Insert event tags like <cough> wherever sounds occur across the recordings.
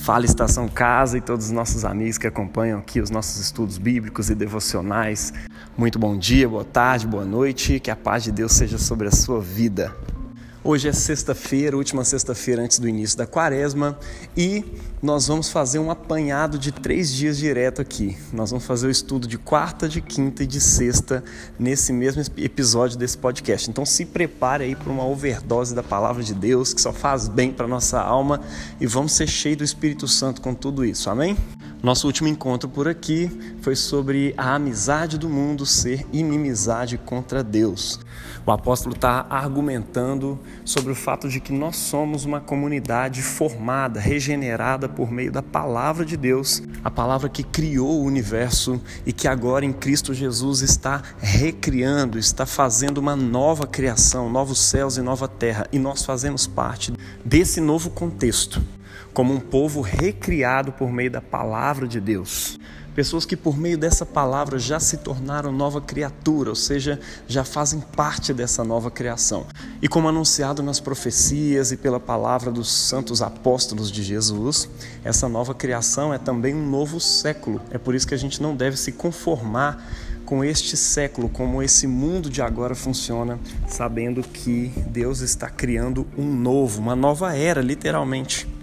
Fala Estação Casa e todos os nossos amigos que acompanham aqui os nossos estudos bíblicos e devocionais. Muito bom dia, boa tarde, boa noite, que a paz de Deus seja sobre a sua vida. Hoje é sexta-feira, última sexta-feira antes do início da quaresma, e nós vamos fazer um apanhado de três dias direto aqui. Nós vamos fazer o estudo de quarta, de quinta e de sexta nesse mesmo episódio desse podcast. Então se prepare aí para uma overdose da palavra de Deus que só faz bem para nossa alma e vamos ser cheios do Espírito Santo com tudo isso. Amém? Nosso último encontro por aqui foi sobre a amizade do mundo ser inimizade contra Deus. O apóstolo está argumentando sobre o fato de que nós somos uma comunidade formada, regenerada por meio da palavra de Deus, a palavra que criou o universo e que agora em Cristo Jesus está recriando, está fazendo uma nova criação, novos céus e nova terra, e nós fazemos parte desse novo contexto como um povo recriado por meio da palavra de Deus. Pessoas que, por meio dessa palavra, já se tornaram nova criatura, ou seja, já fazem parte dessa nova criação. E como anunciado nas profecias e pela palavra dos santos apóstolos de Jesus, essa nova criação é também um novo século. É por isso que a gente não deve se conformar com este século, como esse mundo de agora funciona, sabendo que Deus está criando um novo, uma nova era, literalmente.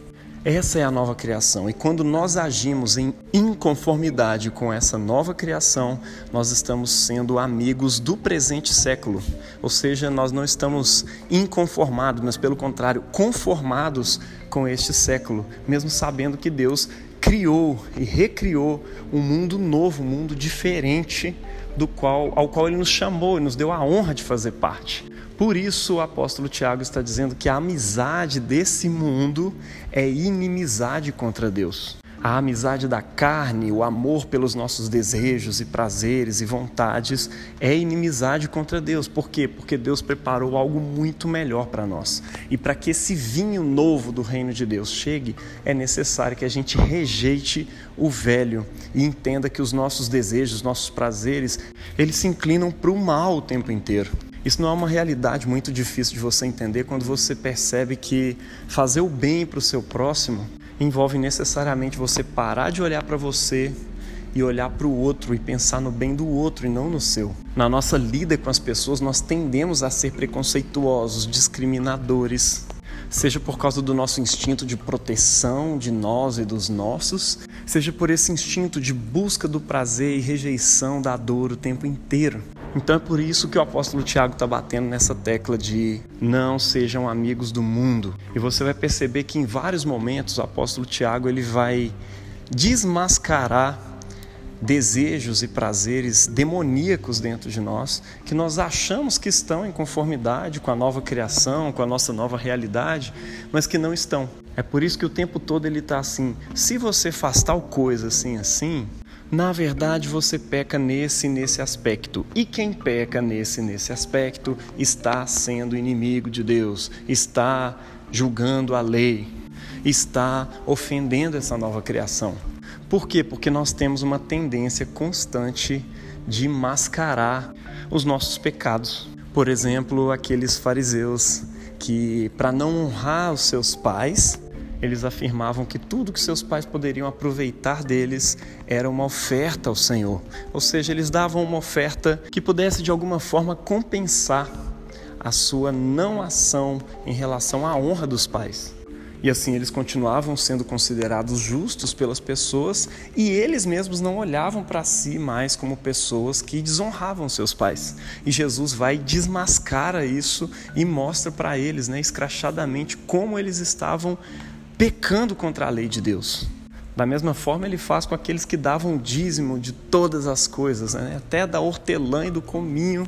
Essa é a nova criação. E quando nós agimos em inconformidade com essa nova criação, nós estamos sendo amigos do presente século. Ou seja, nós não estamos inconformados, mas pelo contrário, conformados com este século, mesmo sabendo que Deus criou e recriou um mundo novo, um mundo diferente do qual ao qual ele nos chamou e nos deu a honra de fazer parte. Por isso o apóstolo Tiago está dizendo que a amizade desse mundo é inimizade contra Deus. A amizade da carne, o amor pelos nossos desejos e prazeres e vontades é inimizade contra Deus. Por quê? Porque Deus preparou algo muito melhor para nós. E para que esse vinho novo do reino de Deus chegue, é necessário que a gente rejeite o velho e entenda que os nossos desejos, nossos prazeres, eles se inclinam para o mal o tempo inteiro. Isso não é uma realidade muito difícil de você entender quando você percebe que fazer o bem para o seu próximo envolve necessariamente você parar de olhar para você e olhar para o outro e pensar no bem do outro e não no seu. Na nossa lida com as pessoas, nós tendemos a ser preconceituosos, discriminadores, seja por causa do nosso instinto de proteção de nós e dos nossos, seja por esse instinto de busca do prazer e rejeição da dor o tempo inteiro. Então é por isso que o apóstolo Tiago está batendo nessa tecla de não sejam amigos do mundo. E você vai perceber que em vários momentos o apóstolo Tiago ele vai desmascarar desejos e prazeres demoníacos dentro de nós que nós achamos que estão em conformidade com a nova criação, com a nossa nova realidade, mas que não estão. É por isso que o tempo todo ele está assim: se você faz tal coisa assim, assim, na verdade, você peca nesse nesse aspecto. E quem peca nesse nesse aspecto está sendo inimigo de Deus, está julgando a lei, está ofendendo essa nova criação. Por quê? Porque nós temos uma tendência constante de mascarar os nossos pecados. Por exemplo, aqueles fariseus que, para não honrar os seus pais, eles afirmavam que tudo que seus pais poderiam aproveitar deles era uma oferta ao Senhor. Ou seja, eles davam uma oferta que pudesse de alguma forma compensar a sua não ação em relação à honra dos pais. E assim eles continuavam sendo considerados justos pelas pessoas e eles mesmos não olhavam para si mais como pessoas que desonravam seus pais. E Jesus vai desmascara isso e mostra para eles, né, escrachadamente, como eles estavam pecando contra a lei de Deus. Da mesma forma, ele faz com aqueles que davam dízimo de todas as coisas, né? até da hortelã e do cominho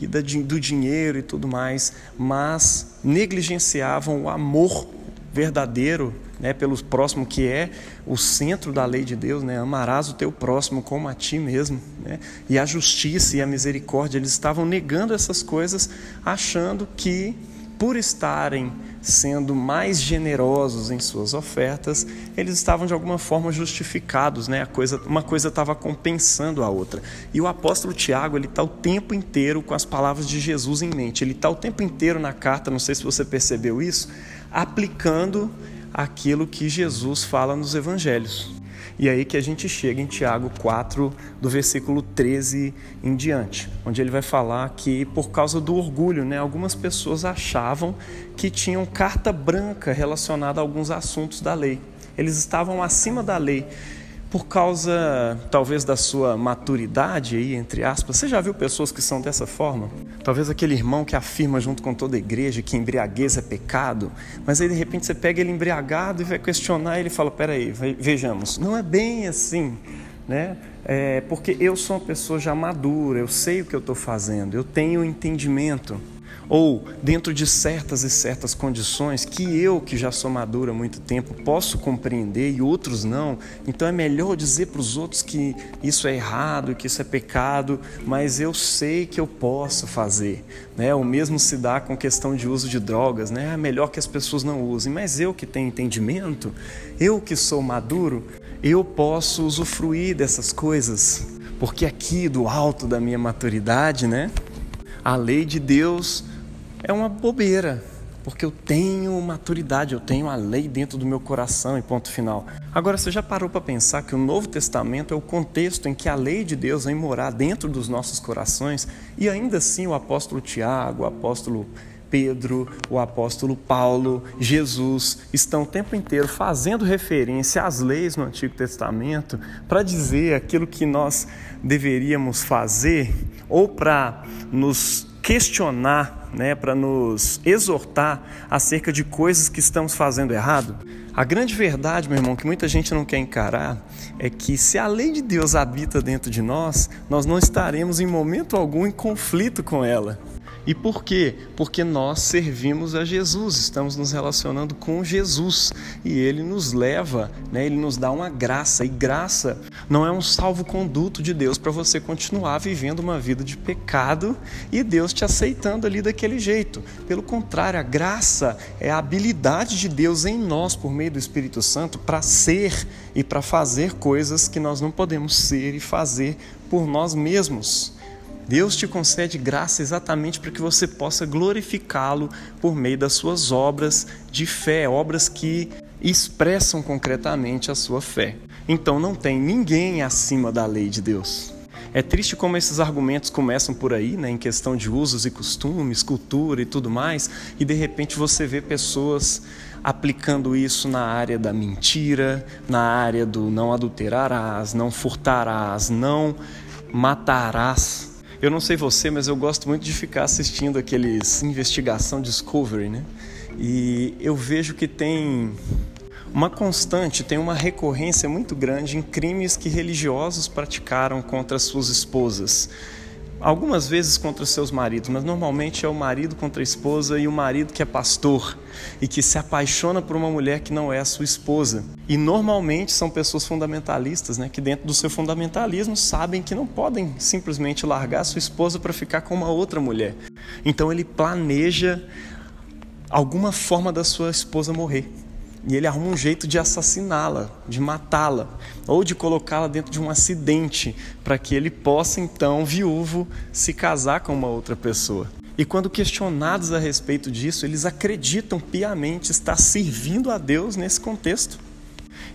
e do dinheiro e tudo mais, mas negligenciavam o amor verdadeiro né, pelo próximo, que é o centro da lei de Deus, né? amarás o teu próximo como a ti mesmo. Né? E a justiça e a misericórdia, eles estavam negando essas coisas, achando que por estarem sendo mais generosos em suas ofertas, eles estavam de alguma forma justificados, né? A coisa, uma coisa estava compensando a outra. E o apóstolo Tiago ele está o tempo inteiro com as palavras de Jesus em mente. Ele está o tempo inteiro na carta, não sei se você percebeu isso, aplicando aquilo que Jesus fala nos evangelhos. E aí que a gente chega em Tiago 4, do versículo 13 em diante, onde ele vai falar que por causa do orgulho, né, algumas pessoas achavam que tinham carta branca relacionada a alguns assuntos da lei. Eles estavam acima da lei por causa talvez da sua maturidade aí, entre aspas. Você já viu pessoas que são dessa forma? Talvez aquele irmão que afirma junto com toda a igreja que embriaguez é pecado, mas aí de repente você pega ele embriagado e vai questionar e ele fala: peraí, vejamos, não é bem assim, né? É porque eu sou uma pessoa já madura, eu sei o que eu estou fazendo, eu tenho entendimento ou dentro de certas e certas condições que eu, que já sou madura há muito tempo, posso compreender e outros não. Então é melhor dizer para os outros que isso é errado, que isso é pecado, mas eu sei que eu posso fazer. Né? O mesmo se dá com questão de uso de drogas, né? É melhor que as pessoas não usem, mas eu que tenho entendimento, eu que sou maduro, eu posso usufruir dessas coisas, porque aqui do alto da minha maturidade, né? A lei de Deus é uma bobeira, porque eu tenho maturidade, eu tenho a lei dentro do meu coração e ponto final. Agora, você já parou para pensar que o Novo Testamento é o contexto em que a lei de Deus vem morar dentro dos nossos corações e ainda assim o apóstolo Tiago, o apóstolo Pedro, o apóstolo Paulo, Jesus estão o tempo inteiro fazendo referência às leis no Antigo Testamento para dizer aquilo que nós deveríamos fazer ou para nos questionar, né, para nos exortar acerca de coisas que estamos fazendo errado? A grande verdade, meu irmão, que muita gente não quer encarar, é que se a lei de Deus habita dentro de nós, nós não estaremos em momento algum em conflito com ela. E por quê? Porque nós servimos a Jesus, estamos nos relacionando com Jesus e ele nos leva, né? ele nos dá uma graça. E graça não é um salvo-conduto de Deus para você continuar vivendo uma vida de pecado e Deus te aceitando ali daquele jeito. Pelo contrário, a graça é a habilidade de Deus em nós, por meio do Espírito Santo, para ser e para fazer coisas que nós não podemos ser e fazer por nós mesmos. Deus te concede graça exatamente para que você possa glorificá-lo por meio das suas obras de fé, obras que expressam concretamente a sua fé. Então não tem ninguém acima da lei de Deus. É triste como esses argumentos começam por aí, né, em questão de usos e costumes, cultura e tudo mais, e de repente você vê pessoas aplicando isso na área da mentira, na área do não adulterarás, não furtarás, não matarás. Eu não sei você, mas eu gosto muito de ficar assistindo aqueles investigação Discovery, né? E eu vejo que tem uma constante, tem uma recorrência muito grande em crimes que religiosos praticaram contra suas esposas algumas vezes contra seus maridos, mas normalmente é o marido contra a esposa e o marido que é pastor e que se apaixona por uma mulher que não é a sua esposa. E normalmente são pessoas fundamentalistas, né, que dentro do seu fundamentalismo sabem que não podem simplesmente largar a sua esposa para ficar com uma outra mulher. Então ele planeja alguma forma da sua esposa morrer e ele arruma um jeito de assassiná-la, de matá-la, ou de colocá-la dentro de um acidente, para que ele possa então, viúvo, se casar com uma outra pessoa. E quando questionados a respeito disso, eles acreditam piamente estar servindo a Deus nesse contexto.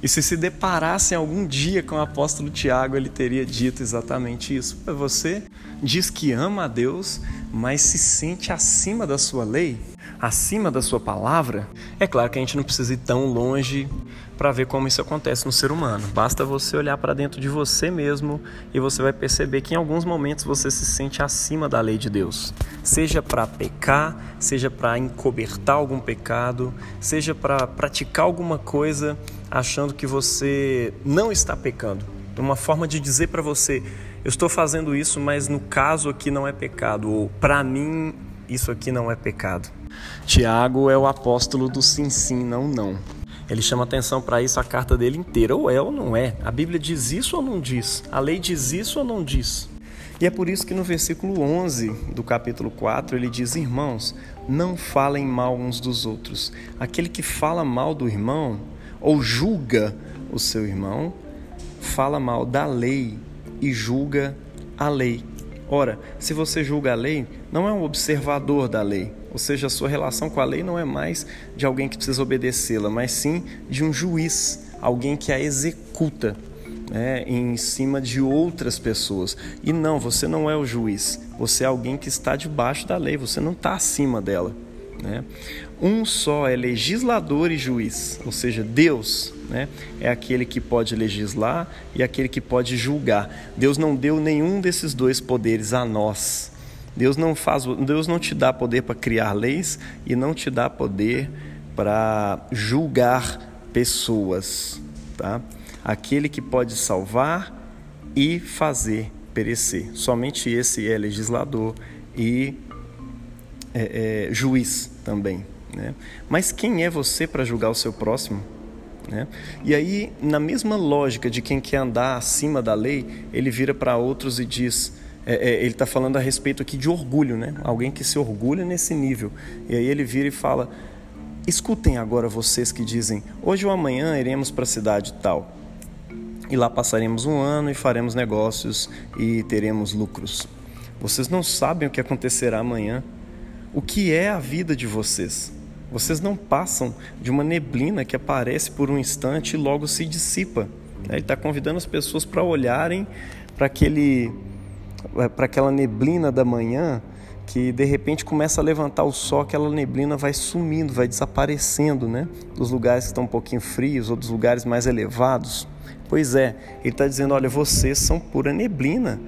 E se se deparassem algum dia com o apóstolo Tiago, ele teria dito exatamente isso. Você diz que ama a Deus, mas se sente acima da sua lei? Acima da sua palavra, é claro que a gente não precisa ir tão longe para ver como isso acontece no ser humano. Basta você olhar para dentro de você mesmo e você vai perceber que em alguns momentos você se sente acima da lei de Deus. Seja para pecar, seja para encobertar algum pecado, seja para praticar alguma coisa achando que você não está pecando. Uma forma de dizer para você, eu estou fazendo isso, mas no caso aqui não é pecado, ou para mim isso aqui não é pecado. Tiago é o apóstolo do sim, sim, não, não. Ele chama atenção para isso a carta dele inteira. Ou é ou não é. A Bíblia diz isso ou não diz? A lei diz isso ou não diz? E é por isso que no versículo 11 do capítulo 4 ele diz: Irmãos, não falem mal uns dos outros. Aquele que fala mal do irmão ou julga o seu irmão, fala mal da lei e julga a lei. Ora, se você julga a lei, não é um observador da lei, ou seja, a sua relação com a lei não é mais de alguém que precisa obedecê-la, mas sim de um juiz, alguém que a executa né, em cima de outras pessoas. E não, você não é o juiz, você é alguém que está debaixo da lei, você não está acima dela. Né? Um só é legislador e juiz, ou seja, Deus né, é aquele que pode legislar e aquele que pode julgar. Deus não deu nenhum desses dois poderes a nós. Deus não faz, Deus não te dá poder para criar leis e não te dá poder para julgar pessoas, tá? aquele que pode salvar e fazer perecer. Somente esse é legislador e é, é, juiz também. Né? Mas quem é você para julgar o seu próximo? Né? E aí, na mesma lógica de quem quer andar acima da lei, ele vira para outros e diz: é, é, ele está falando a respeito aqui de orgulho, né? alguém que se orgulha nesse nível. E aí ele vira e fala: escutem agora vocês que dizem, hoje ou amanhã iremos para a cidade tal e lá passaremos um ano e faremos negócios e teremos lucros. Vocês não sabem o que acontecerá amanhã. O que é a vida de vocês? Vocês não passam de uma neblina que aparece por um instante e logo se dissipa. Ele está convidando as pessoas para olharem para aquele, para aquela neblina da manhã que de repente começa a levantar o sol, aquela neblina vai sumindo, vai desaparecendo, né? Dos lugares que estão um pouquinho frios ou dos lugares mais elevados. Pois é, ele está dizendo: olha, vocês são pura neblina,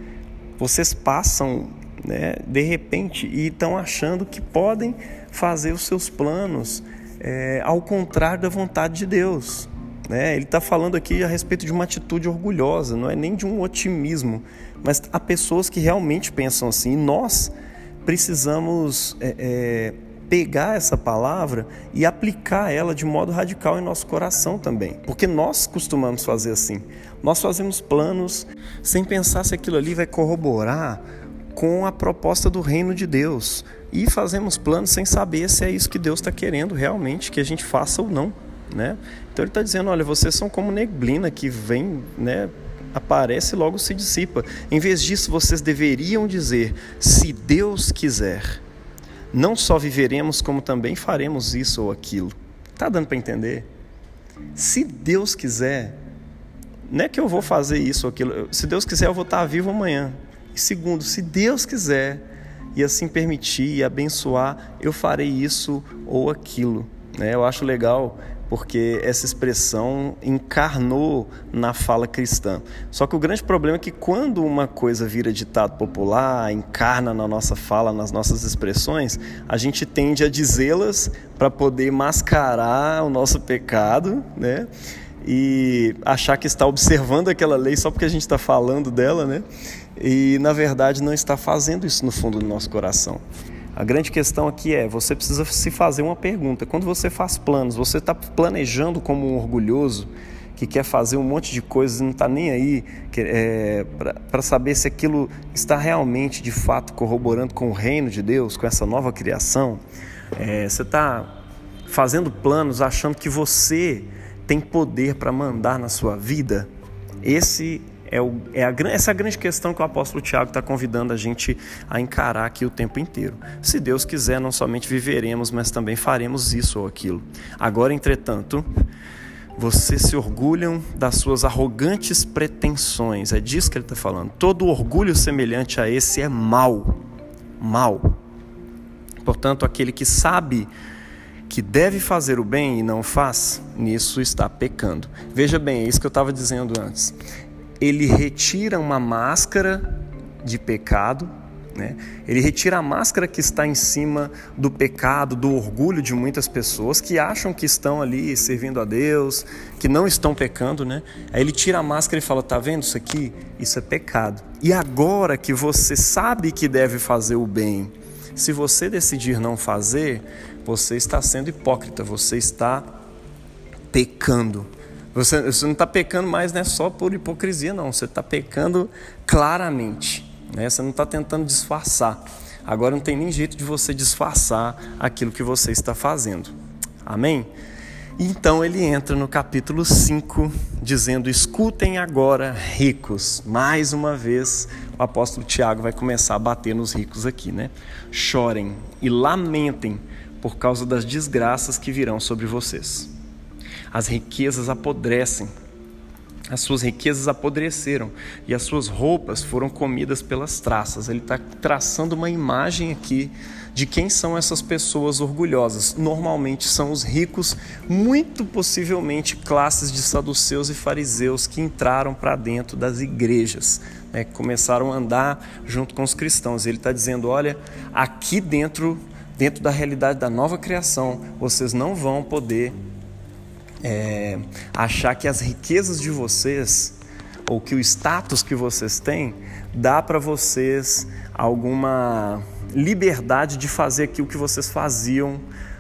vocês passam né, de repente e estão achando que podem fazer os seus planos é, ao contrário da vontade de Deus. Né? Ele está falando aqui a respeito de uma atitude orgulhosa, não é nem de um otimismo, mas há pessoas que realmente pensam assim. E nós precisamos é, é, pegar essa palavra e aplicar ela de modo radical em nosso coração também. Porque nós costumamos fazer assim. Nós fazemos planos sem pensar se aquilo ali vai corroborar com a proposta do reino de Deus. E fazemos planos sem saber se é isso que Deus está querendo realmente que a gente faça ou não. Né? Então ele está dizendo: olha, vocês são como neblina que vem, né, aparece e logo se dissipa. Em vez disso, vocês deveriam dizer: se Deus quiser não só viveremos, como também faremos isso ou aquilo. Tá dando para entender? Se Deus quiser, não é que eu vou fazer isso ou aquilo. Se Deus quiser, eu vou estar vivo amanhã. E segundo, se Deus quiser e assim permitir e abençoar, eu farei isso ou aquilo. Né? Eu acho legal porque essa expressão encarnou na fala cristã. Só que o grande problema é que quando uma coisa vira ditado popular, encarna na nossa fala, nas nossas expressões, a gente tende a dizê-las para poder mascarar o nosso pecado, né? E achar que está observando aquela lei só porque a gente está falando dela, né? E na verdade não está fazendo isso no fundo do nosso coração. A grande questão aqui é: você precisa se fazer uma pergunta. Quando você faz planos, você está planejando como um orgulhoso que quer fazer um monte de coisas e não está nem aí é, para saber se aquilo está realmente, de fato, corroborando com o reino de Deus, com essa nova criação. É, você está fazendo planos achando que você tem poder para mandar na sua vida. Esse é, o, é a, essa grande questão que o apóstolo Tiago está convidando a gente a encarar aqui o tempo inteiro. Se Deus quiser, não somente viveremos, mas também faremos isso ou aquilo. Agora, entretanto, vocês se orgulham das suas arrogantes pretensões. É disso que ele está falando. Todo orgulho semelhante a esse é mal. Mal. Portanto, aquele que sabe que deve fazer o bem e não faz, nisso está pecando. Veja bem, é isso que eu estava dizendo antes ele retira uma máscara de pecado, né? ele retira a máscara que está em cima do pecado, do orgulho de muitas pessoas que acham que estão ali servindo a Deus, que não estão pecando. Né? Aí ele tira a máscara e fala: Tá vendo isso aqui? Isso é pecado. E agora que você sabe que deve fazer o bem, se você decidir não fazer, você está sendo hipócrita, você está pecando. Você, você não está pecando mais não é só por hipocrisia, não. Você está pecando claramente. Né? Você não está tentando disfarçar. Agora não tem nem jeito de você disfarçar aquilo que você está fazendo. Amém? Então ele entra no capítulo 5, dizendo: Escutem agora, ricos. Mais uma vez, o apóstolo Tiago vai começar a bater nos ricos aqui, né? Chorem e lamentem por causa das desgraças que virão sobre vocês. As riquezas apodrecem, as suas riquezas apodreceram e as suas roupas foram comidas pelas traças. Ele está traçando uma imagem aqui de quem são essas pessoas orgulhosas. Normalmente são os ricos, muito possivelmente classes de saduceus e fariseus que entraram para dentro das igrejas, né, que começaram a andar junto com os cristãos. Ele está dizendo: olha, aqui dentro, dentro da realidade da nova criação, vocês não vão poder é, achar que as riquezas de vocês ou que o status que vocês têm dá para vocês alguma liberdade de fazer aquilo que vocês faziam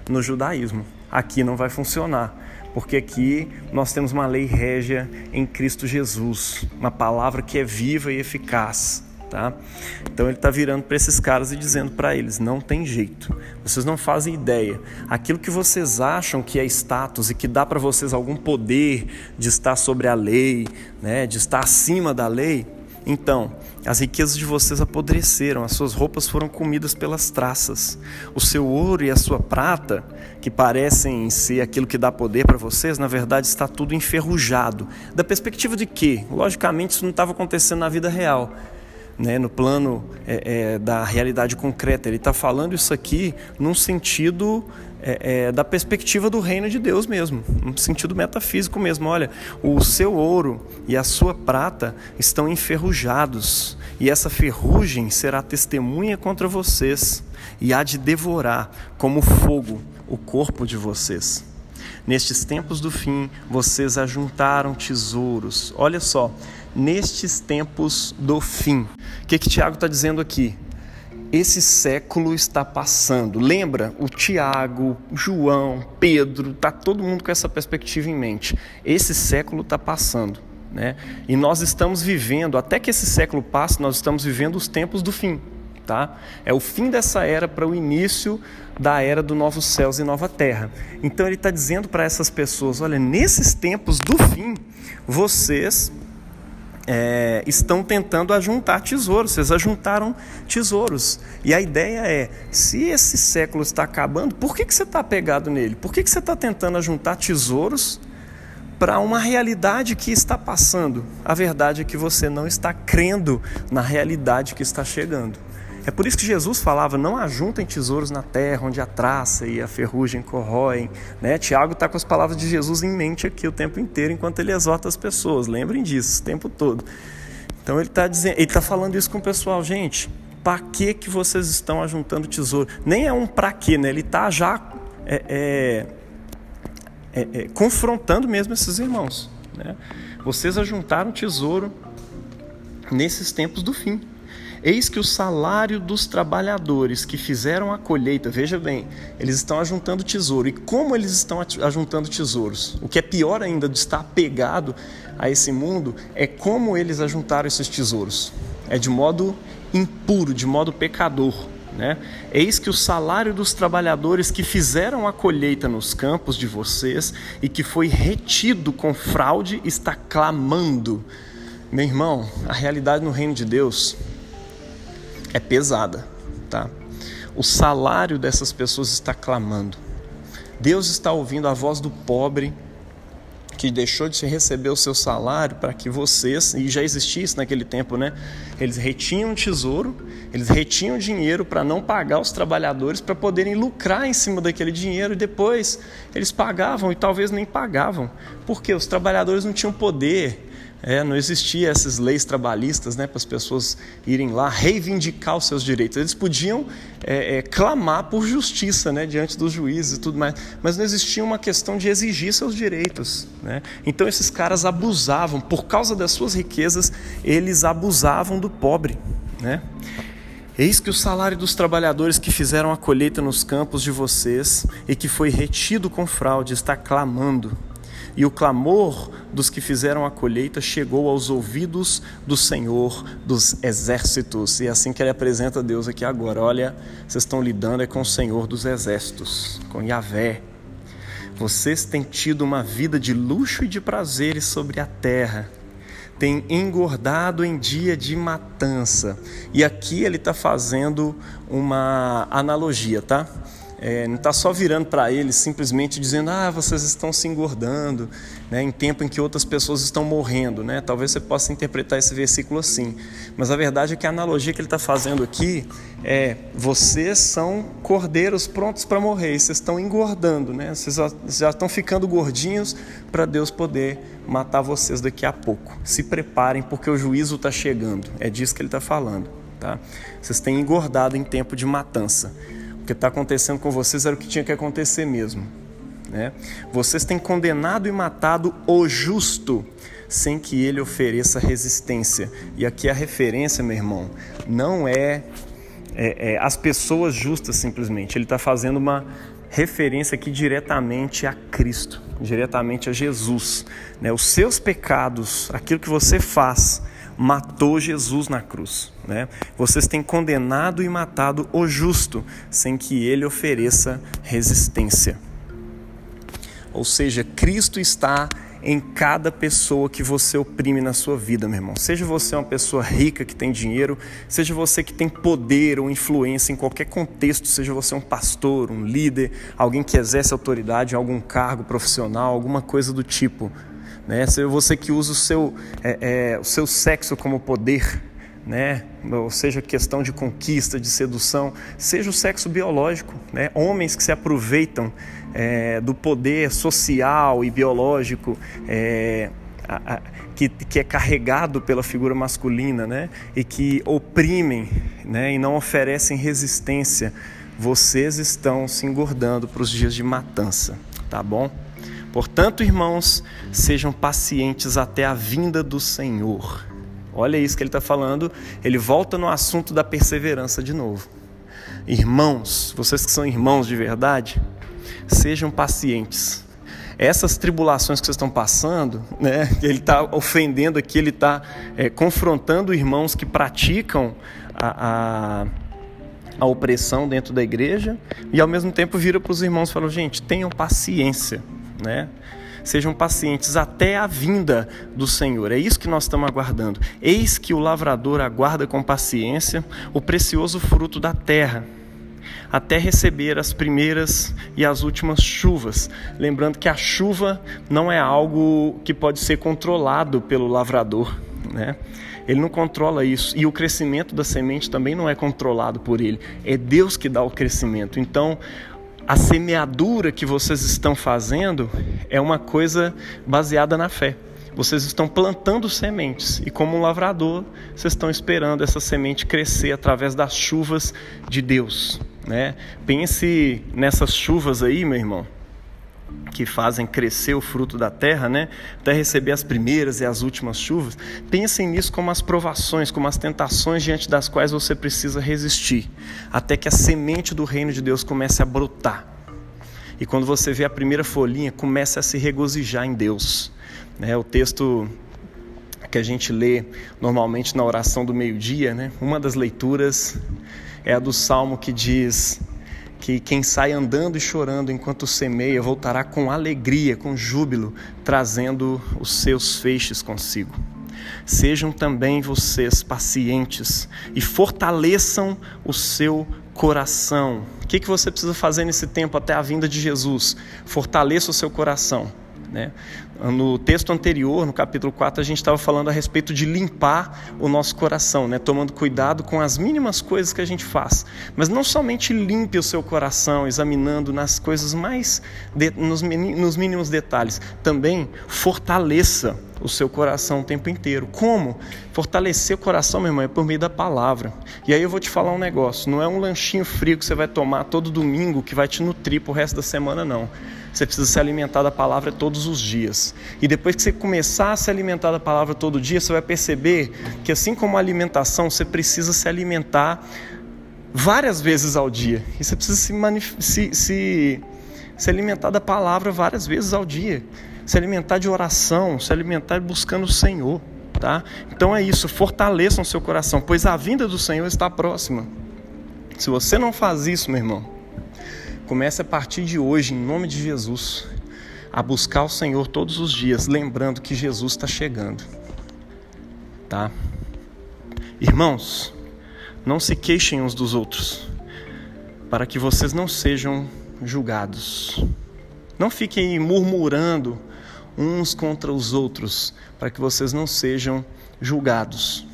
no judaísmo. Aqui não vai funcionar, porque aqui nós temos uma lei régia em Cristo Jesus, uma palavra que é viva e eficaz. Tá? Então ele está virando para esses caras e dizendo para eles: não tem jeito, vocês não fazem ideia. Aquilo que vocês acham que é status e que dá para vocês algum poder de estar sobre a lei, né, de estar acima da lei, então, as riquezas de vocês apodreceram, as suas roupas foram comidas pelas traças. O seu ouro e a sua prata, que parecem ser aquilo que dá poder para vocês, na verdade está tudo enferrujado. Da perspectiva de que, logicamente, isso não estava acontecendo na vida real. Né, no plano é, é, da realidade concreta. Ele está falando isso aqui num sentido é, é, da perspectiva do reino de Deus mesmo, no sentido metafísico mesmo. Olha, o seu ouro e a sua prata estão enferrujados, e essa ferrugem será testemunha contra vocês, e há de devorar como fogo o corpo de vocês. Nestes tempos do fim, vocês ajuntaram tesouros. Olha só, nestes tempos do fim. O que, que Tiago está dizendo aqui? esse século está passando. Lembra? O Tiago, João, Pedro, tá todo mundo com essa perspectiva em mente. Esse século está passando. Né? E nós estamos vivendo, até que esse século passe, nós estamos vivendo os tempos do fim. Tá? É o fim dessa era para o início da era do novos céus e nova terra. Então ele está dizendo para essas pessoas: olha, nesses tempos do fim, vocês é, estão tentando ajuntar tesouros, vocês ajuntaram tesouros. E a ideia é: se esse século está acabando, por que, que você está pegado nele? Por que, que você está tentando ajuntar tesouros para uma realidade que está passando? A verdade é que você não está crendo na realidade que está chegando. É por isso que Jesus falava: não ajuntem tesouros na terra, onde a traça e a ferrugem corroem. Né? Tiago está com as palavras de Jesus em mente aqui o tempo inteiro, enquanto ele exorta as pessoas. Lembrem disso o tempo todo. Então ele está dizendo, ele está falando isso com o pessoal, gente. Para que que vocês estão ajuntando tesouro? Nem é um para quê, né? Ele está já é, é, é, é, confrontando mesmo esses irmãos. Né? Vocês ajuntaram tesouro nesses tempos do fim. Eis que o salário dos trabalhadores que fizeram a colheita, veja bem, eles estão ajuntando tesouro. E como eles estão ajuntando tesouros? O que é pior ainda de estar apegado a esse mundo é como eles ajuntaram esses tesouros. É de modo impuro, de modo pecador. Né? Eis que o salário dos trabalhadores que fizeram a colheita nos campos de vocês e que foi retido com fraude está clamando. Meu irmão, a realidade no reino de Deus é pesada, tá? O salário dessas pessoas está clamando. Deus está ouvindo a voz do pobre que deixou de receber o seu salário para que vocês, e já existia isso naquele tempo, né? Eles retinham tesouro, eles retinham dinheiro para não pagar os trabalhadores para poderem lucrar em cima daquele dinheiro e depois eles pagavam e talvez nem pagavam, porque os trabalhadores não tinham poder é, não existia essas leis trabalhistas né, para as pessoas irem lá reivindicar os seus direitos. Eles podiam é, é, clamar por justiça né, diante dos juízes e tudo mais, mas não existia uma questão de exigir seus direitos. Né? Então esses caras abusavam, por causa das suas riquezas, eles abusavam do pobre. Né? Eis que o salário dos trabalhadores que fizeram a colheita nos campos de vocês e que foi retido com fraude está clamando e o clamor dos que fizeram a colheita chegou aos ouvidos do Senhor dos exércitos. E é assim que ele apresenta Deus aqui agora. Olha, vocês estão lidando é com o Senhor dos exércitos, com Yahvé. Vocês têm tido uma vida de luxo e de prazeres sobre a terra tem engordado em dia de matança. E aqui ele está fazendo uma analogia, tá? É, não está só virando para eles simplesmente dizendo, ah, vocês estão se engordando, né, em tempo em que outras pessoas estão morrendo. Né? Talvez você possa interpretar esse versículo assim. Mas a verdade é que a analogia que ele está fazendo aqui é: vocês são cordeiros prontos para morrer, vocês estão engordando, né? vocês já, já estão ficando gordinhos para Deus poder matar vocês daqui a pouco. Se preparem, porque o juízo está chegando. É disso que ele está falando. Tá? Vocês têm engordado em tempo de matança. O que está acontecendo com vocês era o que tinha que acontecer mesmo. Né? Vocês têm condenado e matado o justo, sem que ele ofereça resistência. E aqui a referência, meu irmão, não é, é, é as pessoas justas simplesmente. Ele está fazendo uma referência aqui diretamente a Cristo, diretamente a Jesus. Né? Os seus pecados, aquilo que você faz, matou Jesus na cruz. Né? Vocês têm condenado e matado o justo, sem que ele ofereça resistência. Ou seja, Cristo está em cada pessoa que você oprime na sua vida, meu irmão. Seja você uma pessoa rica que tem dinheiro, seja você que tem poder ou influência em qualquer contexto, seja você um pastor, um líder, alguém que exerce autoridade em algum cargo profissional, alguma coisa do tipo né? Você que usa o seu, é, é, o seu sexo como poder, né? ou seja, questão de conquista, de sedução, seja o sexo biológico, né? homens que se aproveitam é, do poder social e biológico é, a, a, que, que, é carregado pela figura masculina né? e que oprimem né? e não oferecem resistência, vocês estão se engordando para os dias de matança, tá bom? Portanto, irmãos, sejam pacientes até a vinda do Senhor. Olha isso que ele está falando. Ele volta no assunto da perseverança de novo. Irmãos, vocês que são irmãos de verdade, sejam pacientes. Essas tribulações que vocês estão passando, né, ele está ofendendo aqui, ele está é, confrontando irmãos que praticam a, a, a opressão dentro da igreja e ao mesmo tempo vira para os irmãos e fala: gente, tenham paciência né? Sejam pacientes até a vinda do Senhor. É isso que nós estamos aguardando. Eis que o lavrador aguarda com paciência o precioso fruto da terra, até receber as primeiras e as últimas chuvas. Lembrando que a chuva não é algo que pode ser controlado pelo lavrador, né? Ele não controla isso. E o crescimento da semente também não é controlado por ele. É Deus que dá o crescimento. Então, a semeadura que vocês estão fazendo é uma coisa baseada na fé. Vocês estão plantando sementes e, como um lavrador, vocês estão esperando essa semente crescer através das chuvas de Deus. Né? Pense nessas chuvas aí, meu irmão, que fazem crescer o fruto da terra, né? até receber as primeiras e as últimas chuvas, pensem nisso como as provações, como as tentações diante das quais você precisa resistir, até que a semente do reino de Deus comece a brotar. E quando você vê a primeira folhinha, comece a se regozijar em Deus. Né? O texto que a gente lê normalmente na oração do meio-dia, né? uma das leituras é a do salmo que diz que quem sai andando e chorando enquanto semeia voltará com alegria, com júbilo, trazendo os seus feixes consigo. Sejam também vocês pacientes e fortaleçam o seu coração. O que, que você precisa fazer nesse tempo até a vinda de Jesus? Fortaleça o seu coração. Né? No texto anterior, no capítulo 4, a gente estava falando a respeito de limpar o nosso coração, né? tomando cuidado com as mínimas coisas que a gente faz. Mas não somente limpe o seu coração, examinando nas coisas mais, de, nos, nos mínimos detalhes, também fortaleça o seu coração o tempo inteiro. Como? Fortalecer o coração, meu irmão, é por meio da palavra. E aí eu vou te falar um negócio: não é um lanchinho frio que você vai tomar todo domingo que vai te nutrir para o resto da semana, não. Você precisa se alimentar da palavra todos os dias. E depois que você começar a se alimentar da palavra todo dia, você vai perceber que, assim como a alimentação, você precisa se alimentar várias vezes ao dia. E você precisa se, se, se, se alimentar da palavra várias vezes ao dia. Se alimentar de oração, se alimentar buscando o Senhor. Tá? Então é isso, fortaleçam seu coração, pois a vinda do Senhor está próxima. Se você não faz isso, meu irmão, Comece a partir de hoje, em nome de Jesus. a buscar o Senhor todos os dias, lembrando que Jesus está chegando. Tá? Irmãos, não se queixem uns dos outros, para que vocês não sejam julgados. Não fiquem murmurando uns contra os outros, para que vocês não sejam julgados.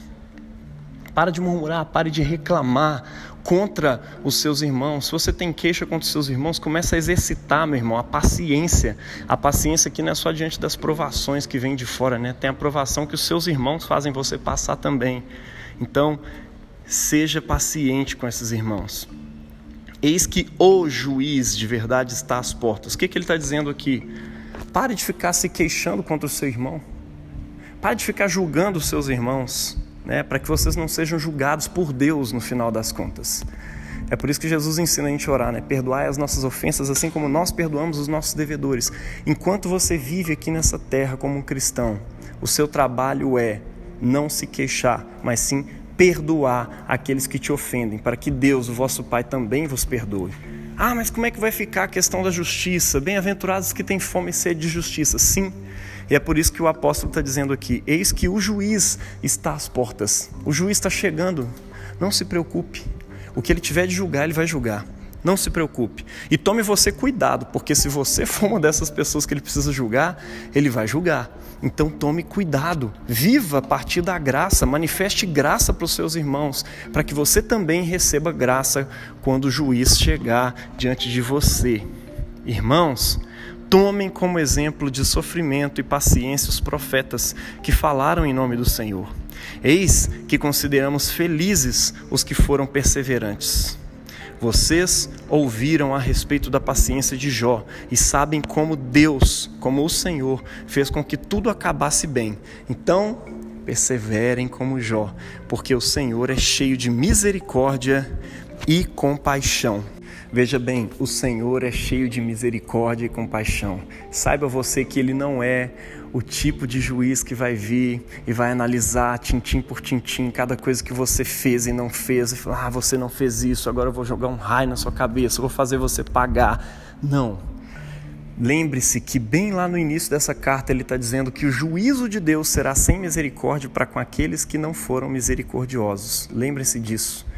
Para de murmurar, pare de reclamar contra os seus irmãos. Se você tem queixa contra os seus irmãos, comece a exercitar, meu irmão, a paciência. A paciência que não é só diante das provações que vêm de fora, né? Tem a provação que os seus irmãos fazem você passar também. Então, seja paciente com esses irmãos. Eis que o juiz de verdade está às portas. O que, que ele está dizendo aqui? Pare de ficar se queixando contra o seu irmão. Pare de ficar julgando os seus irmãos, né? para que vocês não sejam julgados por Deus no final das contas. É por isso que Jesus ensina a gente a orar, né? Perdoai as nossas ofensas, assim como nós perdoamos os nossos devedores. Enquanto você vive aqui nessa terra como um cristão, o seu trabalho é não se queixar, mas sim perdoar aqueles que te ofendem, para que Deus, o vosso Pai, também vos perdoe. Ah, mas como é que vai ficar a questão da justiça? Bem-aventurados que têm fome e sede de justiça. Sim, e é por isso que o apóstolo está dizendo aqui: eis que o juiz está às portas. O juiz está chegando. Não se preocupe. O que ele tiver de julgar, ele vai julgar. Não se preocupe. E tome você cuidado, porque se você <laughs> for uma dessas pessoas que ele precisa julgar, ele vai julgar. Então tome cuidado. Viva a partir da graça, manifeste graça para os seus irmãos, para que você também receba graça quando o juiz chegar diante de você. Irmãos, tomem como exemplo de sofrimento e paciência os profetas que falaram em nome do Senhor. Eis que consideramos felizes os que foram perseverantes. Vocês ouviram a respeito da paciência de Jó e sabem como Deus, como o Senhor, fez com que tudo acabasse bem. Então, perseverem como Jó, porque o Senhor é cheio de misericórdia e compaixão. Veja bem, o Senhor é cheio de misericórdia e compaixão. Saiba você que Ele não é o tipo de juiz que vai vir e vai analisar tintim por tintim cada coisa que você fez e não fez e falar: ah, você não fez isso, agora eu vou jogar um raio na sua cabeça, vou fazer você pagar. Não. Lembre-se que, bem lá no início dessa carta, ele está dizendo que o juízo de Deus será sem misericórdia para com aqueles que não foram misericordiosos. Lembre-se disso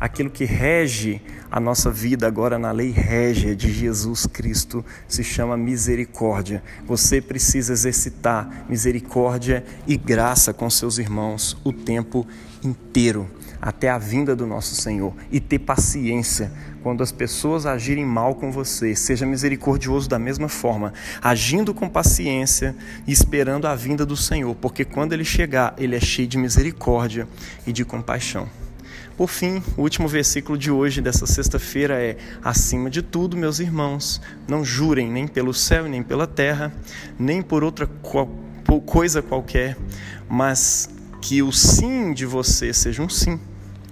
aquilo que rege a nossa vida agora na lei régia de Jesus Cristo se chama misericórdia. Você precisa exercitar misericórdia e graça com seus irmãos o tempo inteiro, até a vinda do nosso Senhor, e ter paciência quando as pessoas agirem mal com você. Seja misericordioso da mesma forma, agindo com paciência e esperando a vinda do Senhor, porque quando ele chegar, ele é cheio de misericórdia e de compaixão. Por fim, o último versículo de hoje, dessa sexta-feira, é: Acima de tudo, meus irmãos, não jurem nem pelo céu, nem pela terra, nem por outra coisa qualquer, mas que o sim de você seja um sim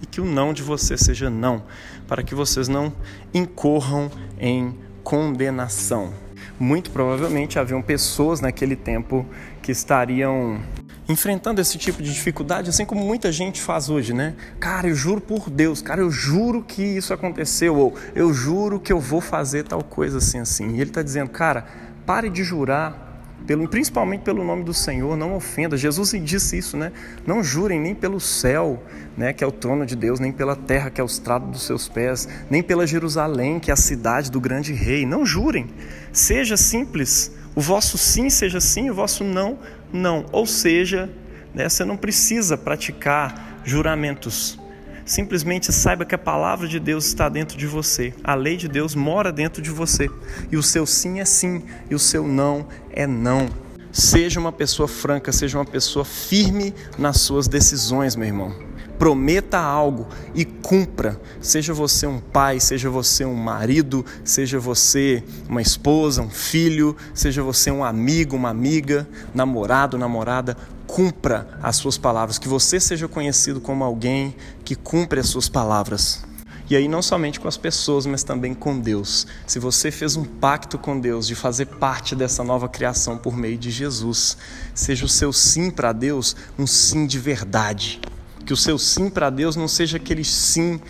e que o não de você seja não, para que vocês não incorram em condenação. Muito provavelmente haviam pessoas naquele tempo que estariam enfrentando esse tipo de dificuldade, assim como muita gente faz hoje, né? Cara, eu juro por Deus, cara, eu juro que isso aconteceu, ou eu juro que eu vou fazer tal coisa assim, assim. E ele está dizendo, cara, pare de jurar, pelo, principalmente pelo nome do Senhor, não ofenda. Jesus disse isso, né? Não jurem nem pelo céu, né, que é o trono de Deus, nem pela terra, que é o estrado dos seus pés, nem pela Jerusalém, que é a cidade do grande rei. Não jurem. Seja simples. O vosso sim seja sim, o vosso não não. Ou seja, né, você não precisa praticar juramentos. Simplesmente saiba que a palavra de Deus está dentro de você. A lei de Deus mora dentro de você. E o seu sim é sim, e o seu não é não. Seja uma pessoa franca, seja uma pessoa firme nas suas decisões, meu irmão prometa algo e cumpra. Seja você um pai, seja você um marido, seja você uma esposa, um filho, seja você um amigo, uma amiga, namorado, namorada, cumpra as suas palavras, que você seja conhecido como alguém que cumpre as suas palavras. E aí, não somente com as pessoas, mas também com Deus. Se você fez um pacto com Deus de fazer parte dessa nova criação por meio de Jesus, seja o seu sim para Deus um sim de verdade. Que o seu sim para Deus não seja aquele sim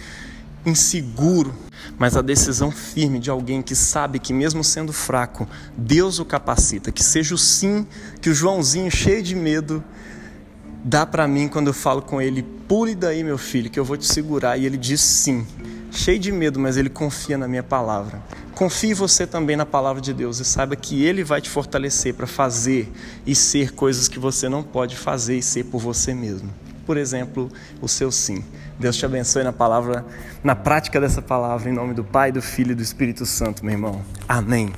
inseguro, mas a decisão firme de alguém que sabe que, mesmo sendo fraco, Deus o capacita. Que seja o sim que o Joãozinho, cheio de medo, dá para mim quando eu falo com ele: pule daí, meu filho, que eu vou te segurar. E ele diz sim, cheio de medo, mas ele confia na minha palavra. Confie você também na palavra de Deus e saiba que Ele vai te fortalecer para fazer e ser coisas que você não pode fazer e ser por você mesmo. Por exemplo, o seu sim. Deus te abençoe na palavra, na prática dessa palavra, em nome do Pai, do Filho e do Espírito Santo, meu irmão. Amém.